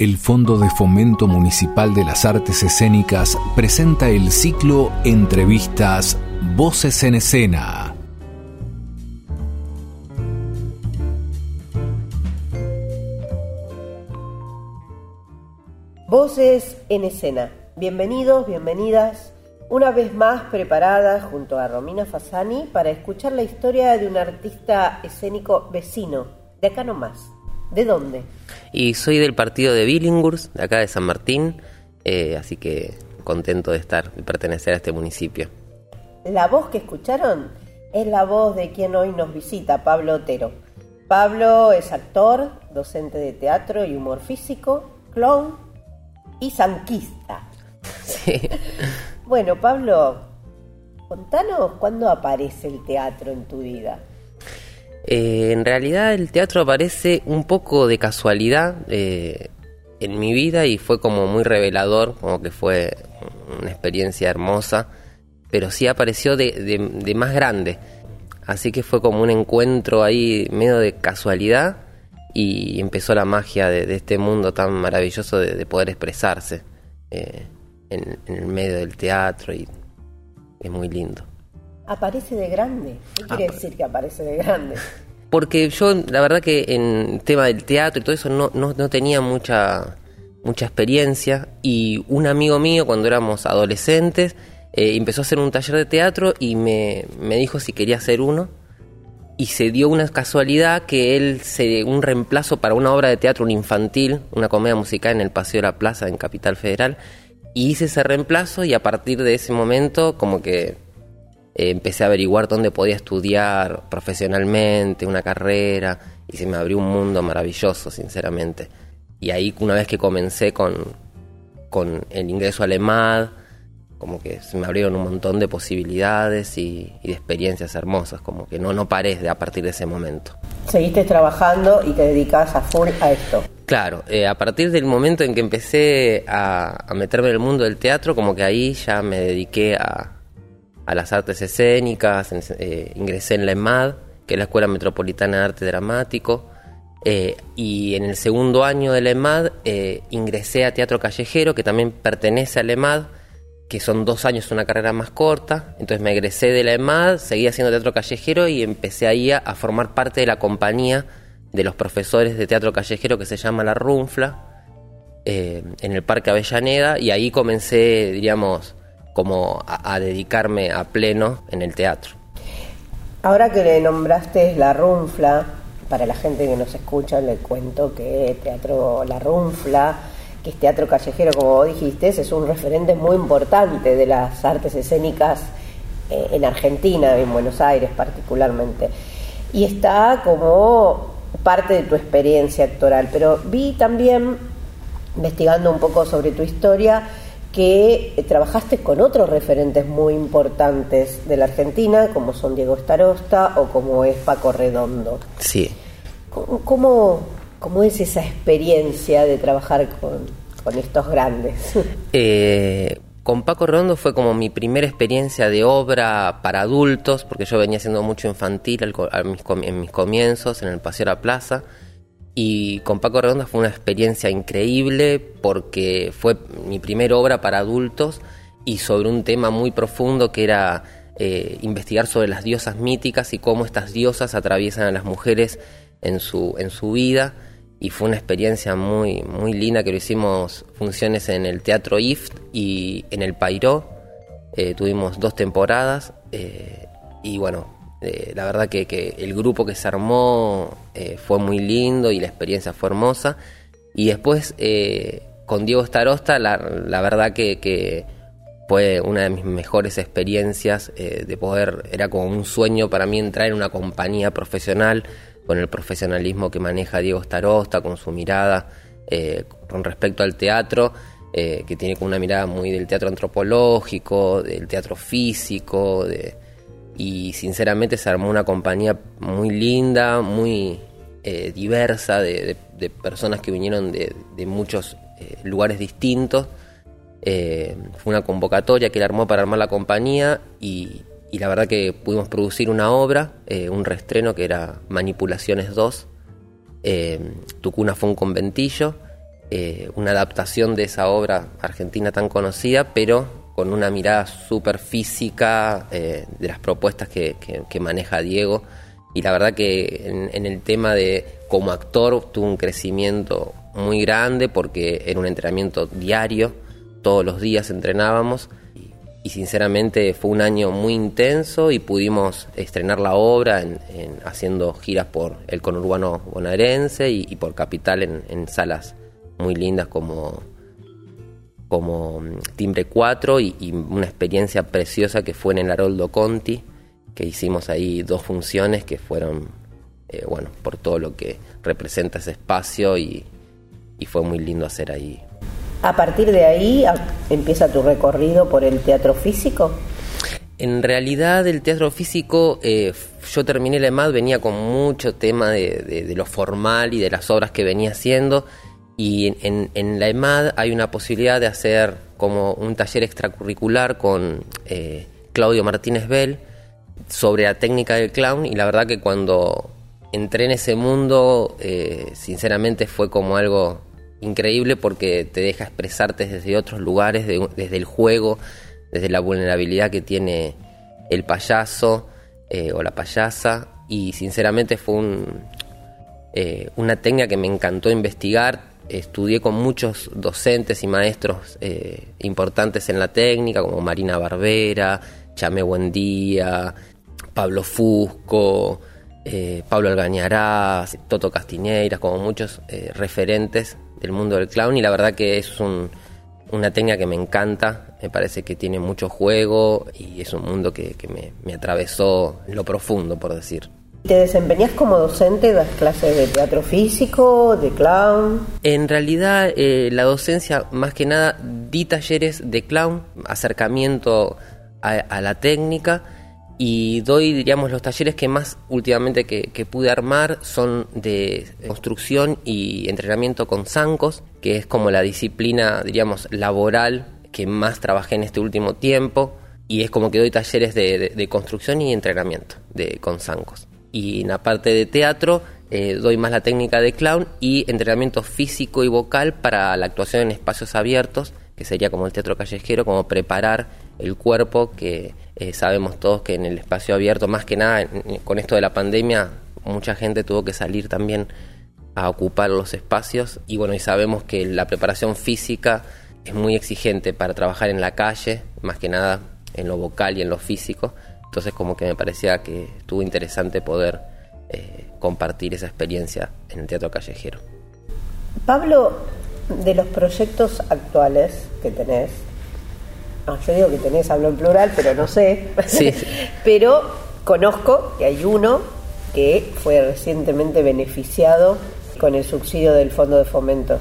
El Fondo de Fomento Municipal de las Artes Escénicas presenta el ciclo Entrevistas Voces en Escena. Voces en Escena. Bienvenidos, bienvenidas, una vez más preparadas junto a Romina Fasani para escuchar la historia de un artista escénico vecino, de acá nomás. ¿De dónde? Y soy del partido de Billinghurst, de acá de San Martín, eh, así que contento de estar, y pertenecer a este municipio. La voz que escucharon es la voz de quien hoy nos visita, Pablo Otero. Pablo es actor, docente de teatro y humor físico, clown y sanquista. Sí. Bueno, Pablo, contanos cuándo aparece el teatro en tu vida. Eh, en realidad el teatro aparece un poco de casualidad eh, en mi vida y fue como muy revelador, como que fue una experiencia hermosa, pero sí apareció de, más grande. Así que fue como un encuentro ahí medio de casualidad y empezó la magia de, este mundo tan maravilloso de, poder expresarse eh, en, en el medio del teatro y es muy lindo. Aparece de grande. ¿Qué quiere decir que aparece de grande? Porque yo, la verdad que en tema del teatro y todo eso no, no, no tenía mucha, mucha experiencia y un amigo mío cuando éramos adolescentes eh, empezó a hacer un taller de teatro y me, me, dijo si quería hacer uno y se dio una casualidad que él se un reemplazo para una obra de teatro un infantil, una comedia musical en el Paseo de la Plaza en Capital Federal y hice ese reemplazo y a partir de ese momento como que eh, empecé a averiguar dónde podía estudiar profesionalmente, una carrera, y se me abrió un mundo maravilloso, sinceramente. Y ahí una vez que comencé con, con el ingreso al EMAD, como que se me abrieron un montón de posibilidades y, de experiencias hermosas, como que no, no de, a partir de ese momento. Seguiste trabajando y te dedicas a full a esto. Claro, eh, a partir del momento en que empecé a, a meterme en el mundo del teatro, como que ahí ya me dediqué a, a las artes escénicas, eh, ingresé en la EMAD, que es la Escuela Metropolitana de Arte Dramático, eh, y en el segundo año de la EMAD eh, ingresé a Teatro Callejero, que también pertenece a la EMAD, que son dos años, una carrera más corta. Entonces me egresé de la EMAD, seguí haciendo teatro callejero y empecé ahí a, formar parte de la compañía de los profesores de teatro callejero que se llama La Runfla, en el Parque Avellaneda, y ahí comencé, diríamos, como a, dedicarme a pleno en el teatro. Ahora que le nombraste La Runfla, para la gente que nos escucha le cuento que Teatro La Runfla, que es teatro callejero, como vos dijiste, es un referente muy importante de las artes escénicas eh, en Argentina, en Buenos Aires particularmente. Y está como parte de tu experiencia actoral. Pero vi también, investigando un poco sobre tu historia, que eh, trabajaste con otros referentes muy importantes de la Argentina, como son Diego Starosta o como es Paco Redondo. Sí. ¿Cómo, cómo es esa experiencia de trabajar con, estos grandes? Eh, con Paco Redondo fue como mi primera experiencia de obra para adultos, porque yo venía haciendo mucho infantil en mis comienzos en el Paseo de la Plaza y con Paco Redonda fue una experiencia increíble porque fue mi primera obra para adultos y sobre un tema muy profundo que era eh, investigar sobre las diosas míticas y cómo estas diosas atraviesan a las mujeres en su, en su vida. Y fue una experiencia muy, muy linda que lo hicimos funciones en el Teatro IFT y en el Pairó. Eh, tuvimos dos temporadas eh, y bueno, eh, la verdad que, el grupo que se armó eh, fue muy lindo y la experiencia fue hermosa. Y después eh, con Diego Starosta, la, verdad que, fue una de mis mejores experiencias de poder, era como un sueño para mí entrar en una compañía profesional, con el profesionalismo que maneja Diego Starosta, con su mirada con respecto al teatro. que tiene como una mirada muy del teatro antropológico, del teatro físico, de, y sinceramente se armó una compañía muy linda, muy eh, diversa, de, personas que vinieron de, muchos eh, lugares distintos. Eh, fue una convocatoria que él armó para armar la compañía y, la verdad que pudimos producir una obra, un reestreno que era Manipulaciones 2. Tucuna fue un conventillo una adaptación de esa obra argentina tan conocida, pero con una mirada súper física de las propuestas que, maneja Diego. Y la verdad que en, en el tema de como actor tuvo un crecimiento muy grande porque era un entrenamiento diario, todos los días entrenábamos y sinceramente fue un año muy intenso y pudimos estrenar la obra en, haciendo giras por el conurbano bonaerense y, por capital en, salas muy lindas como, como mm, Timbre 4 y, una experiencia preciosa que fue en el Haroldo Conti, que hicimos ahí dos funciones que fueron, eh, bueno, por todo lo que representa ese espacio y, y fue muy lindo hacer ahí a partir de ahí empieza tu recorrido por el teatro físico. En realidad el teatro físico, eh, yo terminé la EMAD, venía con mucho tema de, lo formal y de las obras que venía haciendo y en, la EMAD hay una posibilidad de hacer como un taller extracurricular con eh, Claudio Martínez Bell sobre la técnica del clown y la verdad que cuando entré en ese mundo, eh, sinceramente fue como algo increíble porque te deja expresarte desde otros lugares, desde el juego, desde la vulnerabilidad que tiene el payaso eh, o la payasa. Y sinceramente fue un, eh, una técnica que me encantó investigar. Estudié con muchos docentes y maestros eh, importantes en la técnica, como Marina Barbera, Chame Buendía, Pablo Fusco, Pablo Algañará, Toto Castiñeiras, como muchos referentes del mundo del clown y la verdad que es una técnica que me encanta, me parece que tiene mucho juego y es un mundo que, me, atravesó lo profundo, por decir. ¿Te desempeñas como docente? ¿Das clases de teatro físico, de clown? En realidad, eh, la docencia, más que nada, di talleres de clown, acercamiento a la técnica y doy, diríamos, los talleres que más últimamente que, pude armar son de construcción y entrenamiento con zancos, que es como la disciplina, diríamos, laboral que más trabajé en este último tiempo y es como que doy talleres de, construcción y entrenamiento de, con zancos. Y en la parte de teatro eh, doy más la técnica de clown y entrenamiento físico y vocal para la actuación en espacios abiertos, que sería como el teatro callejero, como preparar el cuerpo que eh, sabemos todos que en el espacio abierto, más que nada con esto de la pandemia, mucha gente tuvo que salir también a ocupar los espacios y bueno, y sabemos que la preparación física es muy exigente para trabajar en la calle, más que nada en lo vocal y en lo físico. Entonces como que me parecía que estuvo interesante poder eh, compartir esa experiencia en el teatro callejero. Pablo, de los proyectos actuales que tenés, yo digo que tenés, hablo en plural, pero no sé. pero conozco que hay uno que fue recientemente beneficiado con el subsidio del Fondo de Fomento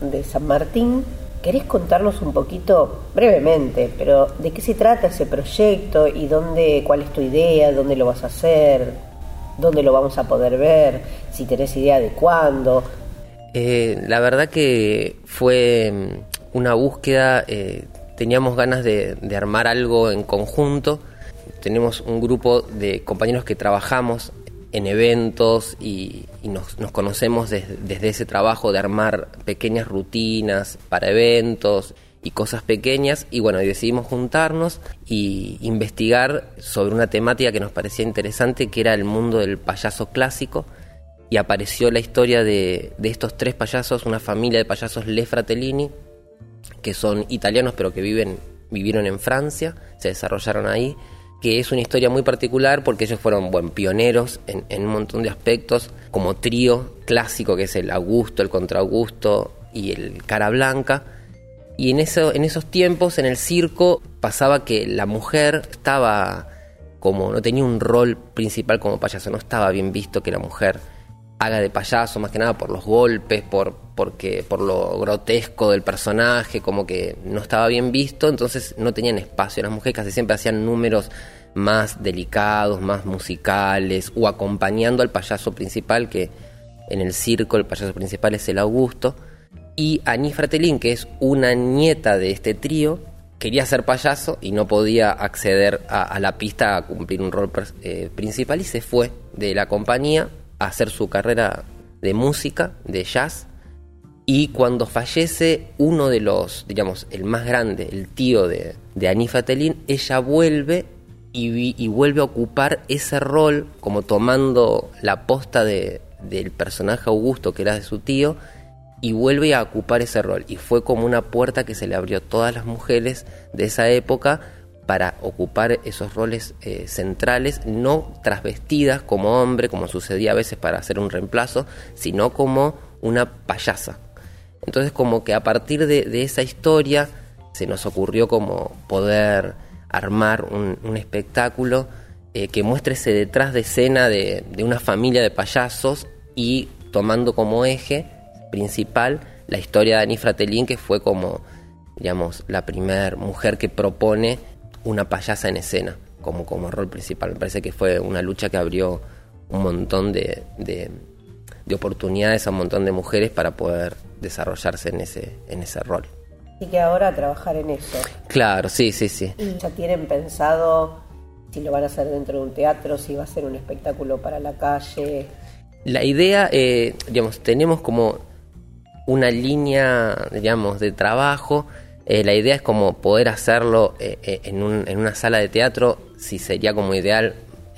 de San Martín. ¿Querés contarnos un poquito, brevemente, pero de qué se trata ese proyecto y dónde, cuál es tu idea, dónde lo vas a hacer, dónde lo vamos a poder ver, si tenés idea de cuándo? Eh, la verdad que fue mm, una búsqueda eh, teníamos ganas de, armar algo en conjunto. Tenemos un grupo de compañeros que trabajamos en eventos y, nos, conocemos desde, ese trabajo de armar pequeñas rutinas para eventos y cosas pequeñas y bueno, decidimos juntarnos y investigar sobre una temática que nos parecía interesante que era el mundo del payaso clásico. Y apareció la historia de, de estos tres payasos, una familia de payasos Le Fratellini que son italianos pero que viven, vivieron en Francia, se desarrollaron ahí, que es una historia muy particular porque ellos fueron buen pioneros en, un montón de aspectos, como trío clásico que es el Augusto, el Contraugusto y el Cara Blanca. Y en, eso, en esos tiempos, en el circo, pasaba que la mujer estaba como, no tenía un rol principal como payaso, no estaba bien visto que la mujer haga de payaso, más que nada por los golpes, por, porque, por lo grotesco del personaje, como que no estaba bien visto, entonces no tenían espacio. Las mujeres casi siempre hacían números más delicados, más musicales, o acompañando al payaso principal, que en el circo el payaso principal es el Augusto. Y Annie que es una nieta de este trío, quería ser payaso y no podía acceder a, la pista a cumplir un rol eh, principal y se fue de la compañía hacer su carrera de música, de jazz, Y cuando fallece uno de los, digamos, el más grande, el tío de, de Anifa ella vuelve y, vuelve a ocupar ese rol como tomando la posta de, del personaje Augusto que era de su tío y vuelve a ocupar ese rol. Y fue como una puerta que se le abrió a todas las mujeres de esa época para ocupar esos roles eh, centrales, no trasvestidas como hombre, como sucedía a veces para hacer un reemplazo, sino como una payasa. Entonces como que a partir de, esa historia se nos ocurrió como poder armar un, espectáculo eh, que muestre ese detrás de escena de, una familia de payasos y tomando como eje principal la historia de Annie Fratelin, que fue como, digamos, la primera mujer que propone una payasa en escena como, como rol principal. Me parece que fue una lucha que abrió un montón de, de, oportunidades a un montón de mujeres para poder desarrollarse en ese, en ese rol. Y que ahora trabajar en eso. Claro, sí, sí, sí. ¿Y ya tienen pensado si lo van a hacer dentro de un teatro, si va a ser un espectáculo para la calle? La idea, eh, digamos, tenemos como una línea, digamos, de trabajo. Eh, la idea es como poder hacerlo eh, en, una sala de teatro, si sería como ideal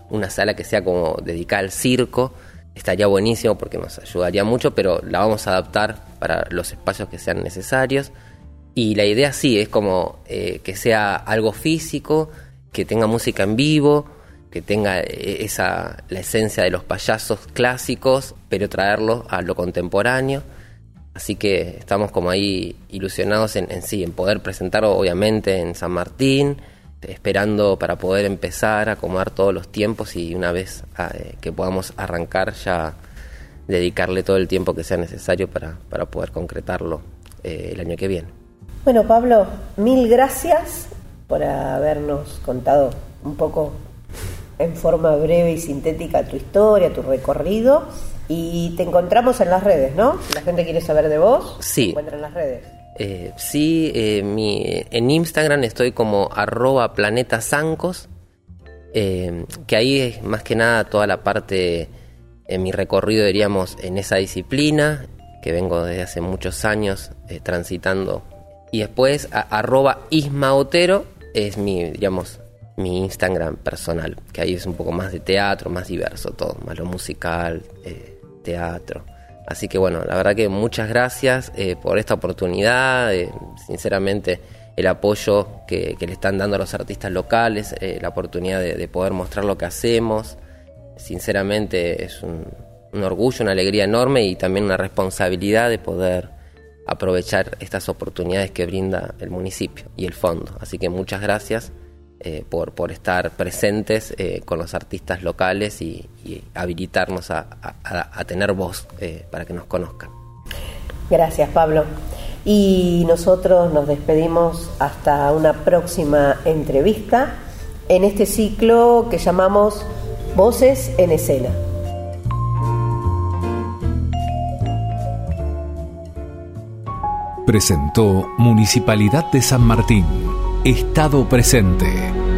una sala que sea como dedicada al circo, estaría buenísimo porque nos ayudaría mucho, pero la vamos a adaptar para los espacios que sean necesarios. Y la idea sí es como que sea algo físico, que tenga música en vivo, que tenga eh, esa la esencia de los payasos clásicos, pero traerlo a lo contemporáneo. Así que estamos como ahí ilusionados en, sí, en poder presentarlo obviamente en San Martín, esperando para poder empezar a acomodar todos los tiempos y una vez ah, eh, que podamos arrancar ya dedicarle todo el tiempo que sea necesario para, para poder concretarlo eh, el año que viene. Bueno, Pablo, mil gracias por habernos contado un poco en forma breve y sintética tu historia, tu recorrido. Y te encontramos en las redes, ¿no? Si la gente quiere saber de vos, sí. te encuentra en las redes. Eh, sí, eh, mi, en Instagram estoy como arroba planetasancos, eh, que ahí es más que nada toda la parte, en mi recorrido diríamos en esa disciplina, que vengo desde hace muchos años transitando. Y después arroba ismaotero es mi, digamos, mi Instagram personal, que ahí es un poco más de teatro, más diverso todo, más lo musical, eh, teatro. Así que bueno, la verdad que muchas gracias eh, por esta oportunidad, eh, sinceramente el apoyo que, le están dando a los artistas locales, la oportunidad de, poder mostrar lo que hacemos, sinceramente es un orgullo, una alegría enorme y también una responsabilidad de poder aprovechar estas oportunidades que brinda el municipio y el fondo. Así que muchas gracias eh, por, por estar presentes eh, con los artistas locales y, habilitarnos a, tener voz eh, para que nos conozcan. Gracias, Pablo. Y nosotros nos despedimos hasta una próxima entrevista en este ciclo que llamamos Voces en Escena. Presentó Municipalidad de San Martín Estado presente.